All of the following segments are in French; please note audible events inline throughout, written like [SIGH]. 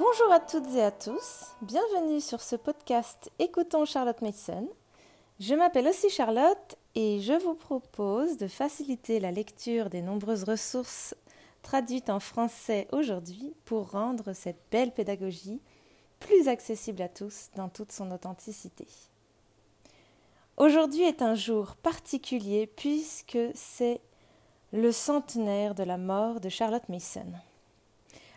Bonjour à toutes et à tous, bienvenue sur ce podcast Écoutons Charlotte Mason. Je m'appelle aussi Charlotte et je vous propose de faciliter la lecture des nombreuses ressources traduites en français aujourd'hui pour rendre cette belle pédagogie plus accessible à tous dans toute son authenticité. Aujourd'hui est un jour particulier puisque c'est le centenaire de la mort de Charlotte Mason.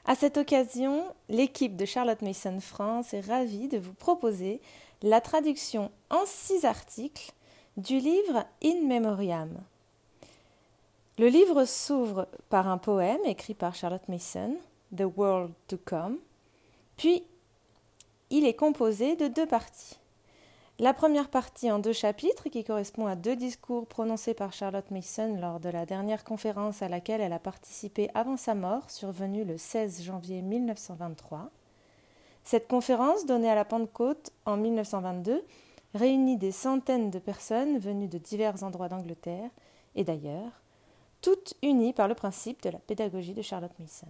À cette occasion, l'équipe de Charlotte Mason France est ravie de vous proposer la traduction en six articles du livre In Memoriam. Le livre s'ouvre par un poème écrit par Charlotte Mason, The World to Come, puis il est composé de deux parties. La première partie en deux chapitres qui correspond à deux discours prononcés par Charlotte Mason lors de la dernière conférence à laquelle elle a participé avant sa mort, survenue le 16 janvier 1923. Cette conférence, donnée à la Pentecôte en 1922, réunit des centaines de personnes venues de divers endroits d'Angleterre et d'ailleurs, toutes unies par le principe de la pédagogie de Charlotte Mason.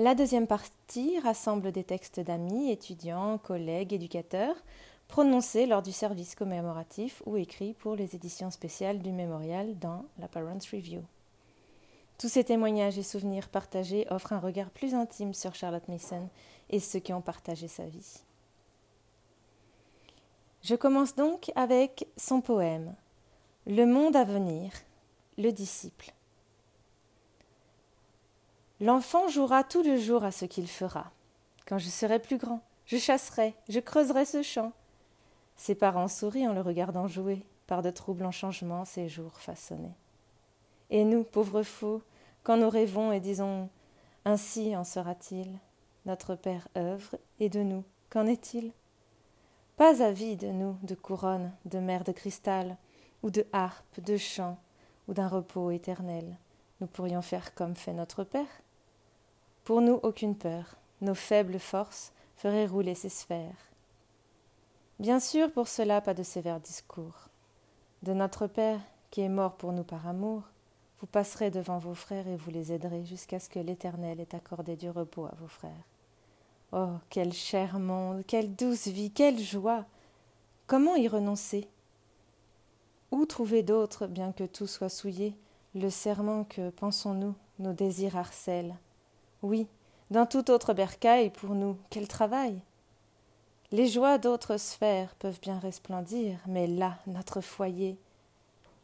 La deuxième partie rassemble des textes d'amis, étudiants, collègues, éducateurs, prononcés lors du service commémoratif ou écrits pour les éditions spéciales du mémorial dans la Parents Review. Tous ces témoignages et souvenirs partagés offrent un regard plus intime sur Charlotte Mason et ceux qui ont partagé sa vie. Je commence donc avec son poème Le monde à venir, le disciple. L'enfant jouera tout le jour à ce qu'il fera. Quand je serai plus grand, je chasserai, je creuserai ce champ. Ses parents sourient en le regardant jouer, par de troublants changements ses jours façonnés. Et nous, pauvres fous, quand nous rêvons et disons Ainsi en sera-t-il Notre Père œuvre, et de nous, qu'en est-il? Pas avide, nous, de couronne, de mer de cristal, ou de harpe, de chant, ou d'un repos éternel. Nous pourrions faire comme fait notre Père pour nous, aucune peur. Nos faibles forces feraient rouler ces sphères. Bien sûr, pour cela, pas de sévères discours. De notre Père, qui est mort pour nous par amour, vous passerez devant vos frères et vous les aiderez jusqu'à ce que l'Éternel ait accordé du repos à vos frères. Oh, quel cher monde, quelle douce vie, quelle joie. Comment y renoncer? Où trouver d'autre, bien que tout soit souillé, le serment que, pensons-nous, nos désirs harcèlent oui, dans toute autre bercaille, pour nous, quel travail Les joies d'autres sphères peuvent bien resplendir, mais là, notre foyer.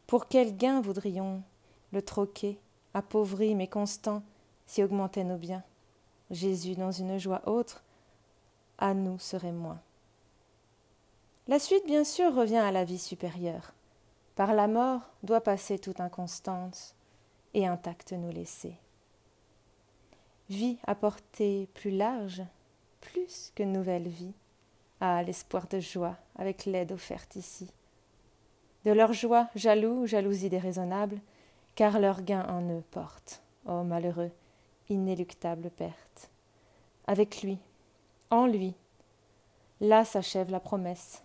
Pour quel gain voudrions le troquer, appauvri mais constant, si augmentaient nos biens? Jésus, dans une joie autre, à nous serait moins. La suite, bien sûr, revient à la vie supérieure. Par la mort doit passer toute inconstance et intacte nous laisser vie à portée plus large, plus que nouvelle vie, à l'espoir de joie avec l'aide offerte ici. De leur joie, jaloux, jalousie déraisonnable, car leur gain en eux porte, ô malheureux, inéluctable perte. Avec lui, en lui, là s'achève la promesse.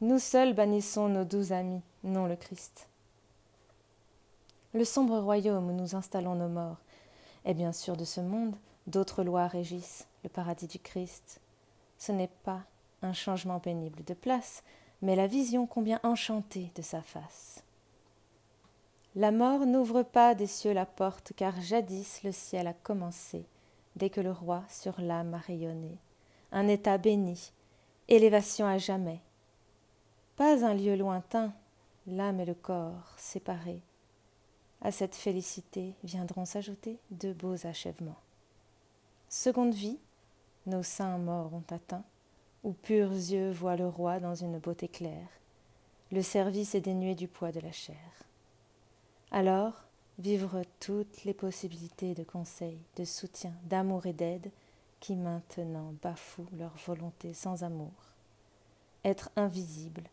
Nous seuls bannissons nos doux amis, non le Christ. Le sombre royaume où nous installons nos morts, et bien sûr de ce monde, d'autres lois régissent le paradis du Christ. Ce n'est pas un changement pénible de place, mais la vision combien enchantée de sa face. La mort n'ouvre pas des cieux la porte, car jadis le ciel a commencé, dès que le roi sur l'âme a rayonné. Un état béni, élévation à jamais. Pas un lieu lointain, l'âme et le corps séparés, à cette félicité viendront s'ajouter de beaux achèvements. Seconde vie, nos saints morts ont atteint, où purs yeux voient le roi dans une beauté claire. Le service est dénué du poids de la chair. Alors, vivre toutes les possibilités de conseil, de soutien, d'amour et d'aide qui maintenant bafouent leur volonté sans amour. Être invisible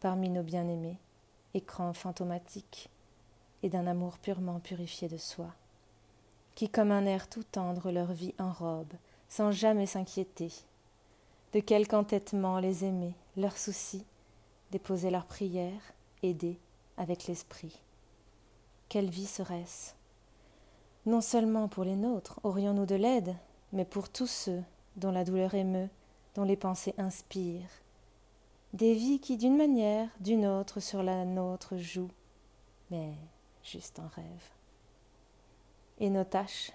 parmi nos bien-aimés, écran fantomatique et d'un amour purement purifié de soi, qui comme un air tout tendre leur vie enrobe, sans jamais s'inquiéter. De quelque entêtement les aimer, leurs soucis, déposer leurs prières, aider avec l'esprit. Quelle vie serait-ce? Non seulement pour les nôtres aurions-nous de l'aide, mais pour tous ceux dont la douleur émeut, dont les pensées inspirent. Des vies qui, d'une manière, d'une autre, sur la nôtre jouent, mais juste en rêve. Et nos tâches,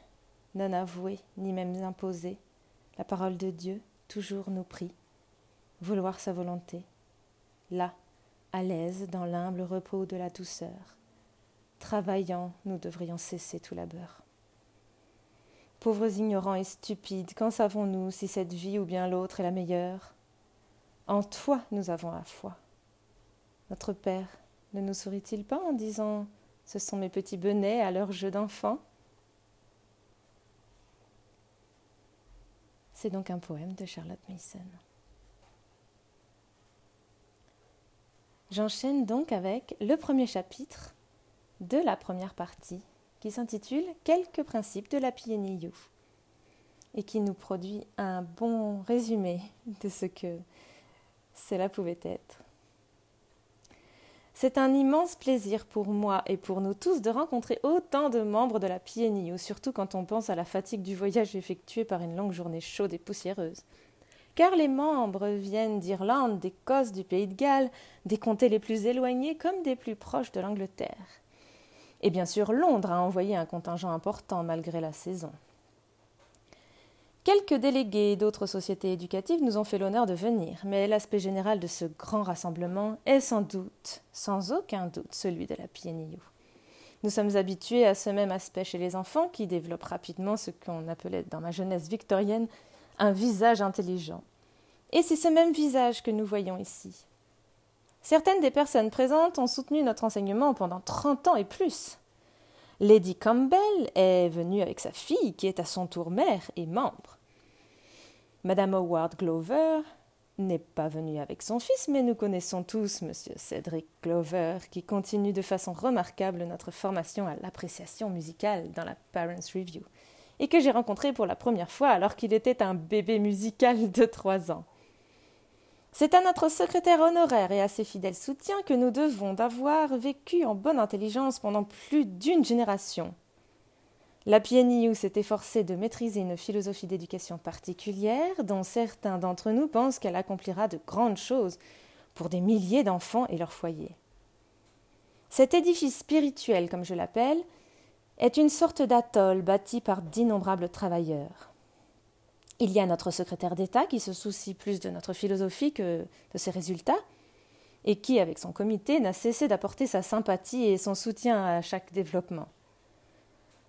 non avouées, ni même imposées, la parole de Dieu toujours nous prie, vouloir sa volonté, là, à l'aise dans l'humble repos de la douceur. Travaillant, nous devrions cesser tout labeur. Pauvres ignorants et stupides, qu'en savons-nous si cette vie ou bien l'autre est la meilleure? En toi nous avons la foi. Notre Père ne nous sourit-il pas en disant Ce sont mes petits benets à leur jeu d'enfant C'est donc un poème de Charlotte Mason. J'enchaîne donc avec le premier chapitre de la première partie qui s'intitule Quelques principes de la PNIU et qui nous produit un bon résumé de ce que cela pouvait être. C'est un immense plaisir pour moi et pour nous tous de rencontrer autant de membres de la PNIU, surtout quand on pense à la fatigue du voyage effectué par une longue journée chaude et poussiéreuse. Car les membres viennent d'Irlande, d'Écosse, du Pays de Galles, des comtés les plus éloignés comme des plus proches de l'Angleterre. Et bien sûr, Londres a envoyé un contingent important malgré la saison. Quelques délégués d'autres sociétés éducatives nous ont fait l'honneur de venir, mais l'aspect général de ce grand rassemblement est sans doute, sans aucun doute, celui de la PNIU. Nous sommes habitués à ce même aspect chez les enfants qui développent rapidement ce qu'on appelait dans ma jeunesse victorienne un visage intelligent. Et c'est ce même visage que nous voyons ici. Certaines des personnes présentes ont soutenu notre enseignement pendant trente ans et plus. Lady Campbell est venue avec sa fille, qui est à son tour mère et membre. Madame Howard Glover n'est pas venue avec son fils, mais nous connaissons tous Monsieur Cedric Glover, qui continue de façon remarquable notre formation à l'appréciation musicale dans la Parents Review, et que j'ai rencontré pour la première fois alors qu'il était un bébé musical de trois ans. C'est à notre secrétaire honoraire et à ses fidèles soutiens que nous devons d'avoir vécu en bonne intelligence pendant plus d'une génération. La PNIU s'est efforcée de maîtriser une philosophie d'éducation particulière dont certains d'entre nous pensent qu'elle accomplira de grandes choses pour des milliers d'enfants et leurs foyers. Cet édifice spirituel, comme je l'appelle, est une sorte d'atoll bâti par d'innombrables travailleurs. Il y a notre secrétaire d'État qui se soucie plus de notre philosophie que de ses résultats, et qui, avec son comité, n'a cessé d'apporter sa sympathie et son soutien à chaque développement.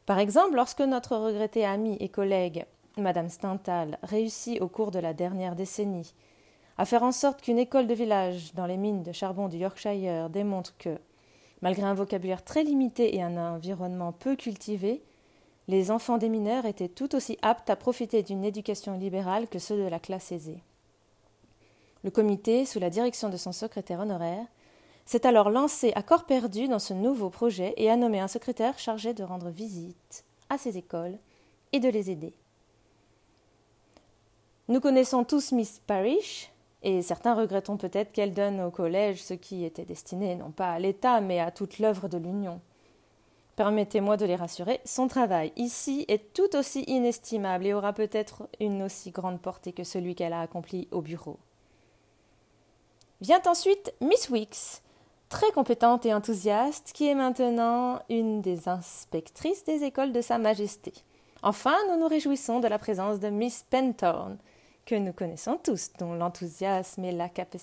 Par exemple, lorsque notre regrettée amie et collègue, Madame Stintal, réussit au cours de la dernière décennie à faire en sorte qu'une école de village dans les mines de charbon du Yorkshire démontre que, malgré un vocabulaire très limité et un environnement peu cultivé, les enfants des mineurs étaient tout aussi aptes à profiter d'une éducation libérale que ceux de la classe aisée. Le comité, sous la direction de son secrétaire honoraire, s'est alors lancé à corps perdu dans ce nouveau projet et a nommé un secrétaire chargé de rendre visite à ces écoles et de les aider. Nous connaissons tous Miss Parrish, et certains regrettons peut-être qu'elle donne au collège ce qui était destiné non pas à l'État mais à toute l'œuvre de l'Union. Permettez-moi de les rassurer, son travail ici est tout aussi inestimable et aura peut-être une aussi grande portée que celui qu'elle a accompli au bureau. Vient ensuite Miss Weeks, très compétente et enthousiaste, qui est maintenant une des inspectrices des écoles de Sa Majesté. Enfin, nous nous réjouissons de la présence de Miss Penthorne, que nous connaissons tous, dont l'enthousiasme et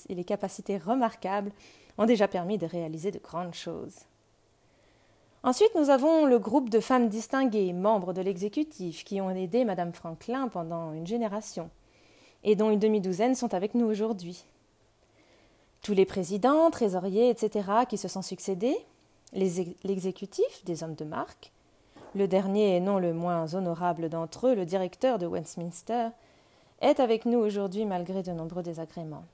les capacités remarquables ont déjà permis de réaliser de grandes choses. Ensuite, nous avons le groupe de femmes distinguées, membres de l'exécutif, qui ont aidé Madame Franklin pendant une génération, et dont une demi-douzaine sont avec nous aujourd'hui. Tous les présidents, trésoriers, etc., qui se sont succédés, l'exécutif, des hommes de marque, le dernier et non le moins honorable d'entre eux, le directeur de Westminster, est avec nous aujourd'hui malgré de nombreux désagréments.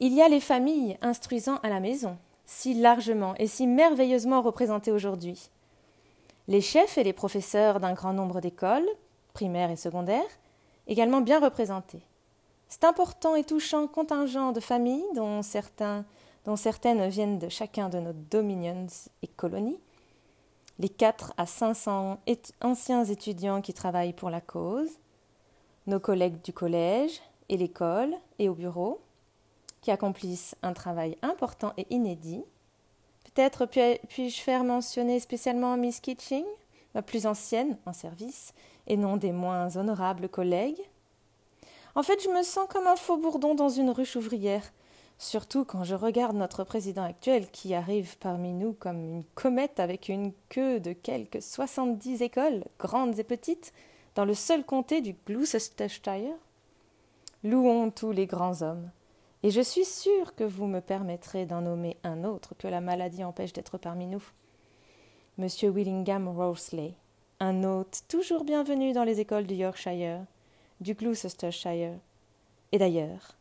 Il y a les familles instruisant à la maison, si largement et si merveilleusement représentés aujourd'hui. Les chefs et les professeurs d'un grand nombre d'écoles, primaires et secondaires, également bien représentés. C'est important et touchant contingent de familles dont certaines viennent de chacun de nos dominions et colonies, les 4 à 500 anciens étudiants qui travaillent pour la cause, nos collègues du collège et l'école et au bureau, qui accomplissent un travail important et inédit. Peut-être puis-je faire mentionner spécialement Miss Kitching, ma plus ancienne en service, et non des moins honorables collègues? En fait, je me sens comme un faux bourdon dans une ruche ouvrière, surtout quand je regarde notre président actuel qui arrive parmi nous comme une comète avec une queue de quelques soixante-dix écoles, grandes et petites, dans le seul comté du Gloucestershire. Louons tous les grands hommes. Et je suis sûre que vous me permettrez d'en nommer un autre que la maladie empêche d'être parmi nous. Monsieur Willingham Roseley, un hôte toujours bienvenu dans les écoles du Yorkshire, du Gloucestershire, et d'ailleurs,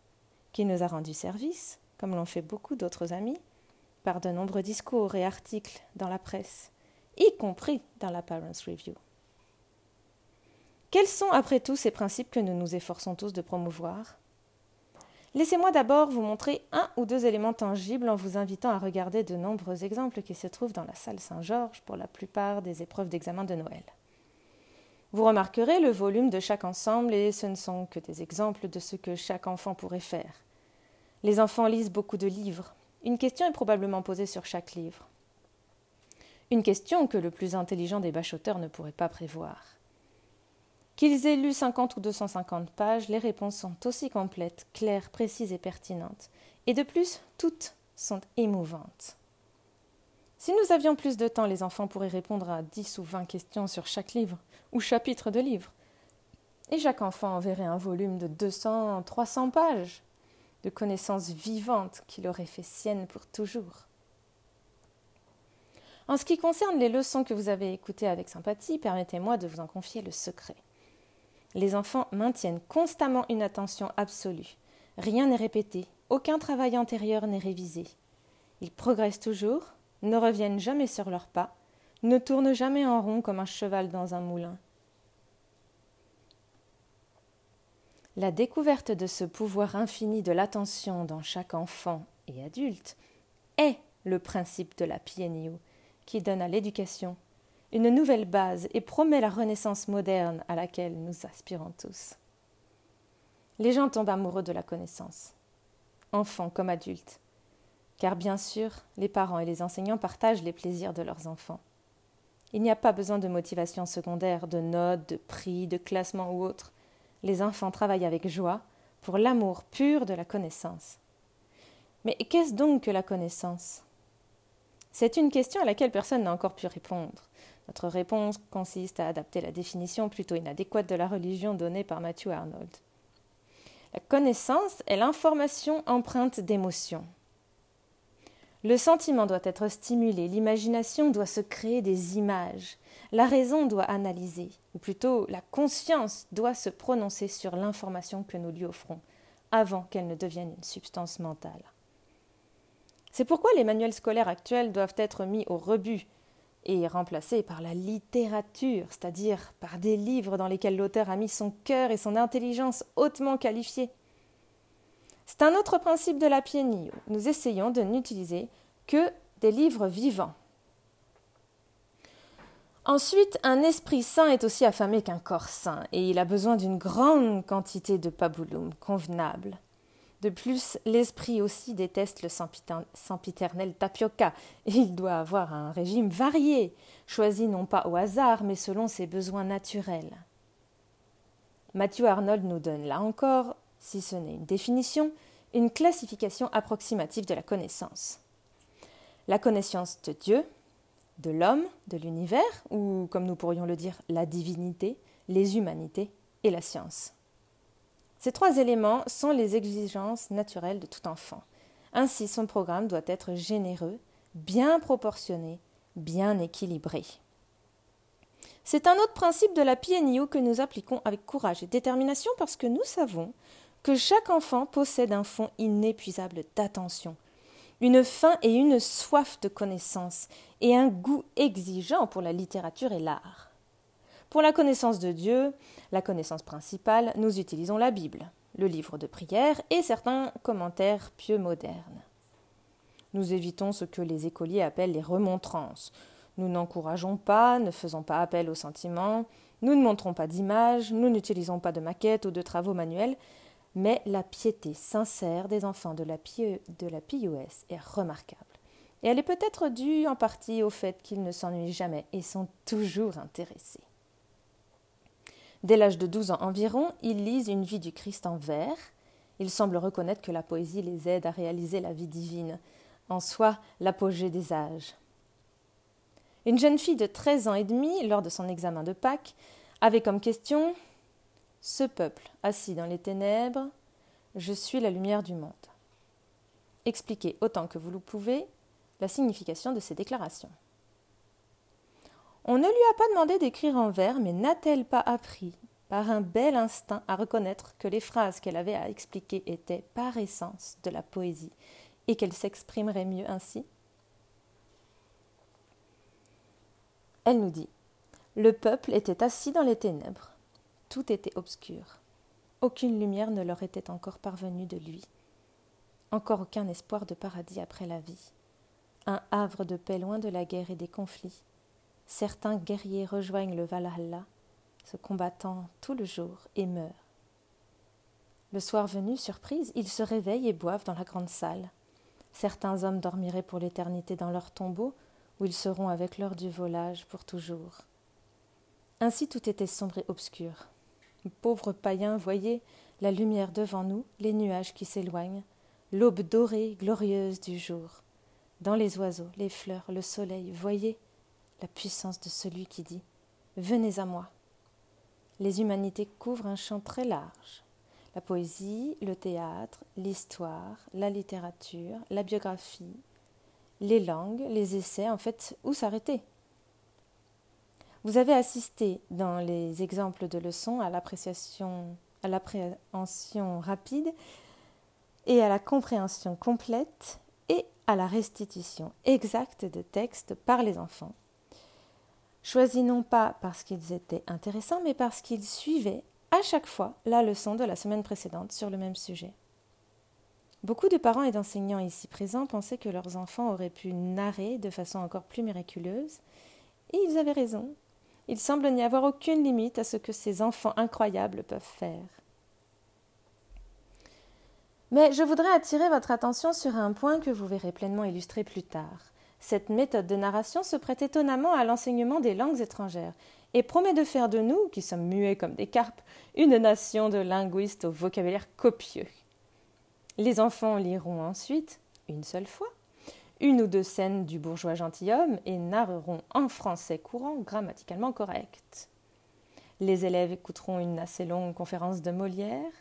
qui nous a rendu service, comme l'ont fait beaucoup d'autres amis, par de nombreux discours et articles dans la presse, y compris dans la Parents Review. Quels sont, après tout, ces principes que nous nous efforçons tous de promouvoir? Laissez-moi d'abord vous montrer un ou deux éléments tangibles en vous invitant à regarder de nombreux exemples qui se trouvent dans la salle Saint-Georges pour la plupart des épreuves d'examen de Noël. Vous remarquerez le volume de chaque ensemble et ce ne sont que des exemples de ce que chaque enfant pourrait faire. Les enfants lisent beaucoup de livres. Une question est probablement posée sur chaque livre. Une question que le plus intelligent des bachoteurs ne pourrait pas prévoir. Qu'ils aient lu 50 ou 250 pages, les réponses sont aussi complètes, claires, précises et pertinentes. Et de plus, toutes sont émouvantes. Si nous avions plus de temps, les enfants pourraient répondre à 10 ou 20 questions sur chaque livre ou chapitre de livre. Et chaque enfant enverrait un volume de 200, 300 pages de connaissances vivantes qu'il aurait fait sienne pour toujours. En ce qui concerne les leçons que vous avez écoutées avec sympathie, permettez-moi de vous en confier le secret. Les enfants maintiennent constamment une attention absolue. Rien n'est répété, aucun travail antérieur n'est révisé. Ils progressent toujours, ne reviennent jamais sur leurs pas, ne tournent jamais en rond comme un cheval dans un moulin. La découverte de ce pouvoir infini de l'attention dans chaque enfant et adulte est le principe de la PNU qui donne à l'éducation une nouvelle base et promet la renaissance moderne à laquelle nous aspirons tous. Les gens tombent amoureux de la connaissance, enfants comme adultes, car bien sûr, les parents et les enseignants partagent les plaisirs de leurs enfants. Il n'y a pas besoin de motivation secondaire, de notes, de prix, de classement ou autre. Les enfants travaillent avec joie pour l'amour pur de la connaissance. Mais qu'est-ce donc que la connaissance? C'est une question à laquelle personne n'a encore pu répondre. Notre réponse consiste à adapter la définition plutôt inadéquate de la religion donnée par Matthew Arnold. La connaissance est l'information empreinte d'émotion. Le sentiment doit être stimulé, l'imagination doit se créer des images, la raison doit analyser, ou plutôt la conscience doit se prononcer sur l'information que nous lui offrons, avant qu'elle ne devienne une substance mentale. C'est pourquoi les manuels scolaires actuels doivent être mis au rebut et remplacé par la littérature, c'est-à-dire par des livres dans lesquels l'auteur a mis son cœur et son intelligence hautement qualifiés. C'est un autre principe de la PNI. Nous essayons de n'utiliser que des livres vivants. Ensuite, un esprit sain est aussi affamé qu'un corps sain, et il a besoin d'une grande quantité de pabulum convenable. De plus, l'esprit aussi déteste le sempiternel tapioca, il doit avoir un régime varié, choisi non pas au hasard, mais selon ses besoins naturels. Matthew Arnold nous donne là encore, si ce n'est une définition, une classification approximative de la connaissance. La connaissance de Dieu, de l'homme, de l'univers, ou comme nous pourrions le dire, la divinité, les humanités et la science. Ces trois éléments sont les exigences naturelles de tout enfant. Ainsi, son programme doit être généreux, bien proportionné, bien équilibré. C'est un autre principe de la PNIO que nous appliquons avec courage et détermination parce que nous savons que chaque enfant possède un fond inépuisable d'attention, une faim et une soif de connaissance et un goût exigeant pour la littérature et l'art. Pour la connaissance de Dieu, la connaissance principale, nous utilisons la Bible, le livre de prière et certains commentaires pieux modernes. Nous évitons ce que les écoliers appellent les remontrances, Nous n'encourageons pas, ne faisons pas appel aux sentiments, nous ne montrons pas d'images, nous n'utilisons pas de maquettes ou de travaux manuels, mais la piété sincère des enfants de la, PIOS est remarquable. Et elle est peut-être due en partie au fait qu'ils ne s'ennuient jamais et sont toujours intéressés. Dès l'âge de 12 ans environ, ils lisent une vie du Christ en vers. Ils semblent reconnaître que la poésie les aide à réaliser la vie divine, en soi l'apogée des âges. Une jeune fille de 13 ans et demi, lors de son examen de Pâques, avait comme question Ce peuple assis dans les ténèbres, je suis la lumière du monde. Expliquez autant que vous le pouvez la signification de ces déclarations. On ne lui a pas demandé d'écrire en vers, mais n'a-t-elle pas appris, par un bel instinct, à reconnaître que les phrases qu'elle avait à expliquer étaient par essence de la poésie, et qu'elle s'exprimerait mieux ainsi Elle nous dit Le peuple était assis dans les ténèbres. Tout était obscur. Aucune lumière ne leur était encore parvenue de lui. Encore aucun espoir de paradis après la vie. Un havre de paix loin de la guerre et des conflits certains guerriers rejoignent le Valhalla, se combattant tout le jour, et meurent. Le soir venu, surprise, ils se réveillent et boivent dans la grande salle. Certains hommes dormiraient pour l'éternité dans leur tombeau, où ils seront avec l'heure du volage pour toujours. Ainsi tout était sombre et obscur. Pauvres païens, voyez la lumière devant nous, les nuages qui s'éloignent, l'aube dorée, glorieuse du jour. Dans les oiseaux, les fleurs, le soleil, voyez la puissance de celui qui dit Venez à moi. Les humanités couvrent un champ très large. La poésie, le théâtre, l'histoire, la littérature, la biographie, les langues, les essais, en fait, où s'arrêter? Vous avez assisté dans les exemples de leçons à l'appréciation, l'appréhension rapide et à la compréhension complète et à la restitution exacte de textes par les enfants choisis non pas parce qu'ils étaient intéressants, mais parce qu'ils suivaient à chaque fois la leçon de la semaine précédente sur le même sujet. Beaucoup de parents et d'enseignants ici présents pensaient que leurs enfants auraient pu narrer de façon encore plus miraculeuse, et ils avaient raison. Il semble n'y avoir aucune limite à ce que ces enfants incroyables peuvent faire. Mais je voudrais attirer votre attention sur un point que vous verrez pleinement illustré plus tard. Cette méthode de narration se prête étonnamment à l'enseignement des langues étrangères et promet de faire de nous, qui sommes muets comme des carpes, une nation de linguistes au vocabulaire copieux. Les enfants liront ensuite, une seule fois, une ou deux scènes du bourgeois gentilhomme et narreront en français courant grammaticalement correct. Les élèves écouteront une assez longue conférence de Molière,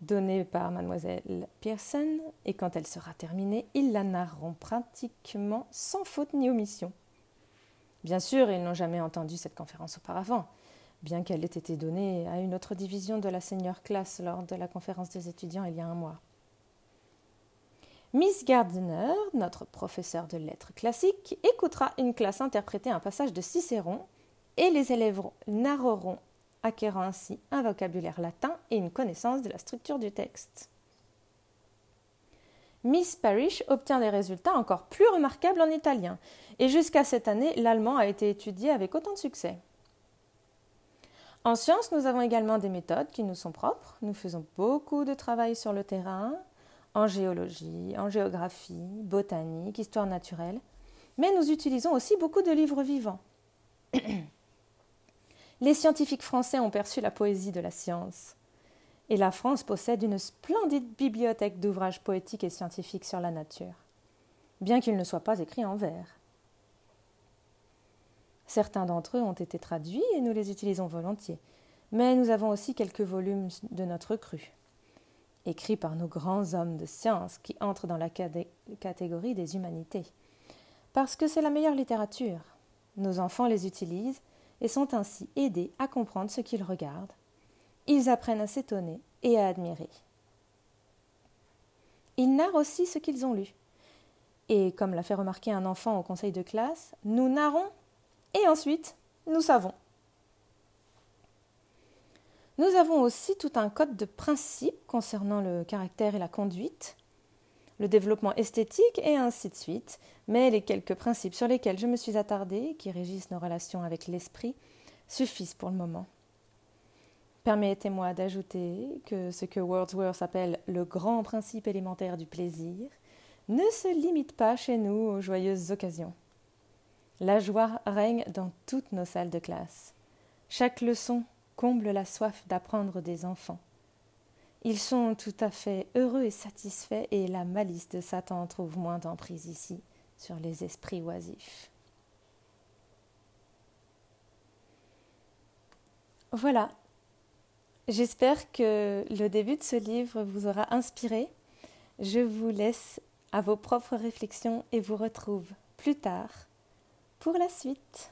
donnée par mademoiselle Pearson, et quand elle sera terminée, ils la narreront pratiquement sans faute ni omission. Bien sûr, ils n'ont jamais entendu cette conférence auparavant, bien qu'elle ait été donnée à une autre division de la senior class lors de la conférence des étudiants il y a un mois. Miss Gardner, notre professeur de lettres classiques, écoutera une classe interpréter un passage de Cicéron et les élèves narreront acquérant ainsi un vocabulaire latin et une connaissance de la structure du texte. Miss Parrish obtient des résultats encore plus remarquables en italien, et jusqu'à cette année, l'allemand a été étudié avec autant de succès. En sciences, nous avons également des méthodes qui nous sont propres. Nous faisons beaucoup de travail sur le terrain, en géologie, en géographie, botanique, histoire naturelle, mais nous utilisons aussi beaucoup de livres vivants. [CLEARS THROAT] les scientifiques français ont perçu la poésie de la science. Et la France possède une splendide bibliothèque d'ouvrages poétiques et scientifiques sur la nature, bien qu'ils ne soient pas écrits en vers. Certains d'entre eux ont été traduits et nous les utilisons volontiers, mais nous avons aussi quelques volumes de notre cru, écrits par nos grands hommes de science qui entrent dans la catégorie des humanités. Parce que c'est la meilleure littérature. Nos enfants les utilisent et sont ainsi aidés à comprendre ce qu'ils regardent. Ils apprennent à s'étonner et à admirer. Ils narrent aussi ce qu'ils ont lu. Et comme l'a fait remarquer un enfant au conseil de classe, nous narrons et ensuite nous savons. Nous avons aussi tout un code de principes concernant le caractère et la conduite, le développement esthétique et ainsi de suite, mais les quelques principes sur lesquels je me suis attardée, qui régissent nos relations avec l'esprit, suffisent pour le moment. Permettez-moi d'ajouter que ce que Wordsworth appelle le grand principe élémentaire du plaisir ne se limite pas chez nous aux joyeuses occasions. La joie règne dans toutes nos salles de classe. Chaque leçon comble la soif d'apprendre des enfants. Ils sont tout à fait heureux et satisfaits, et la malice de Satan trouve moins d'emprise ici sur les esprits oisifs. Voilà. J'espère que le début de ce livre vous aura inspiré. Je vous laisse à vos propres réflexions et vous retrouve plus tard pour la suite.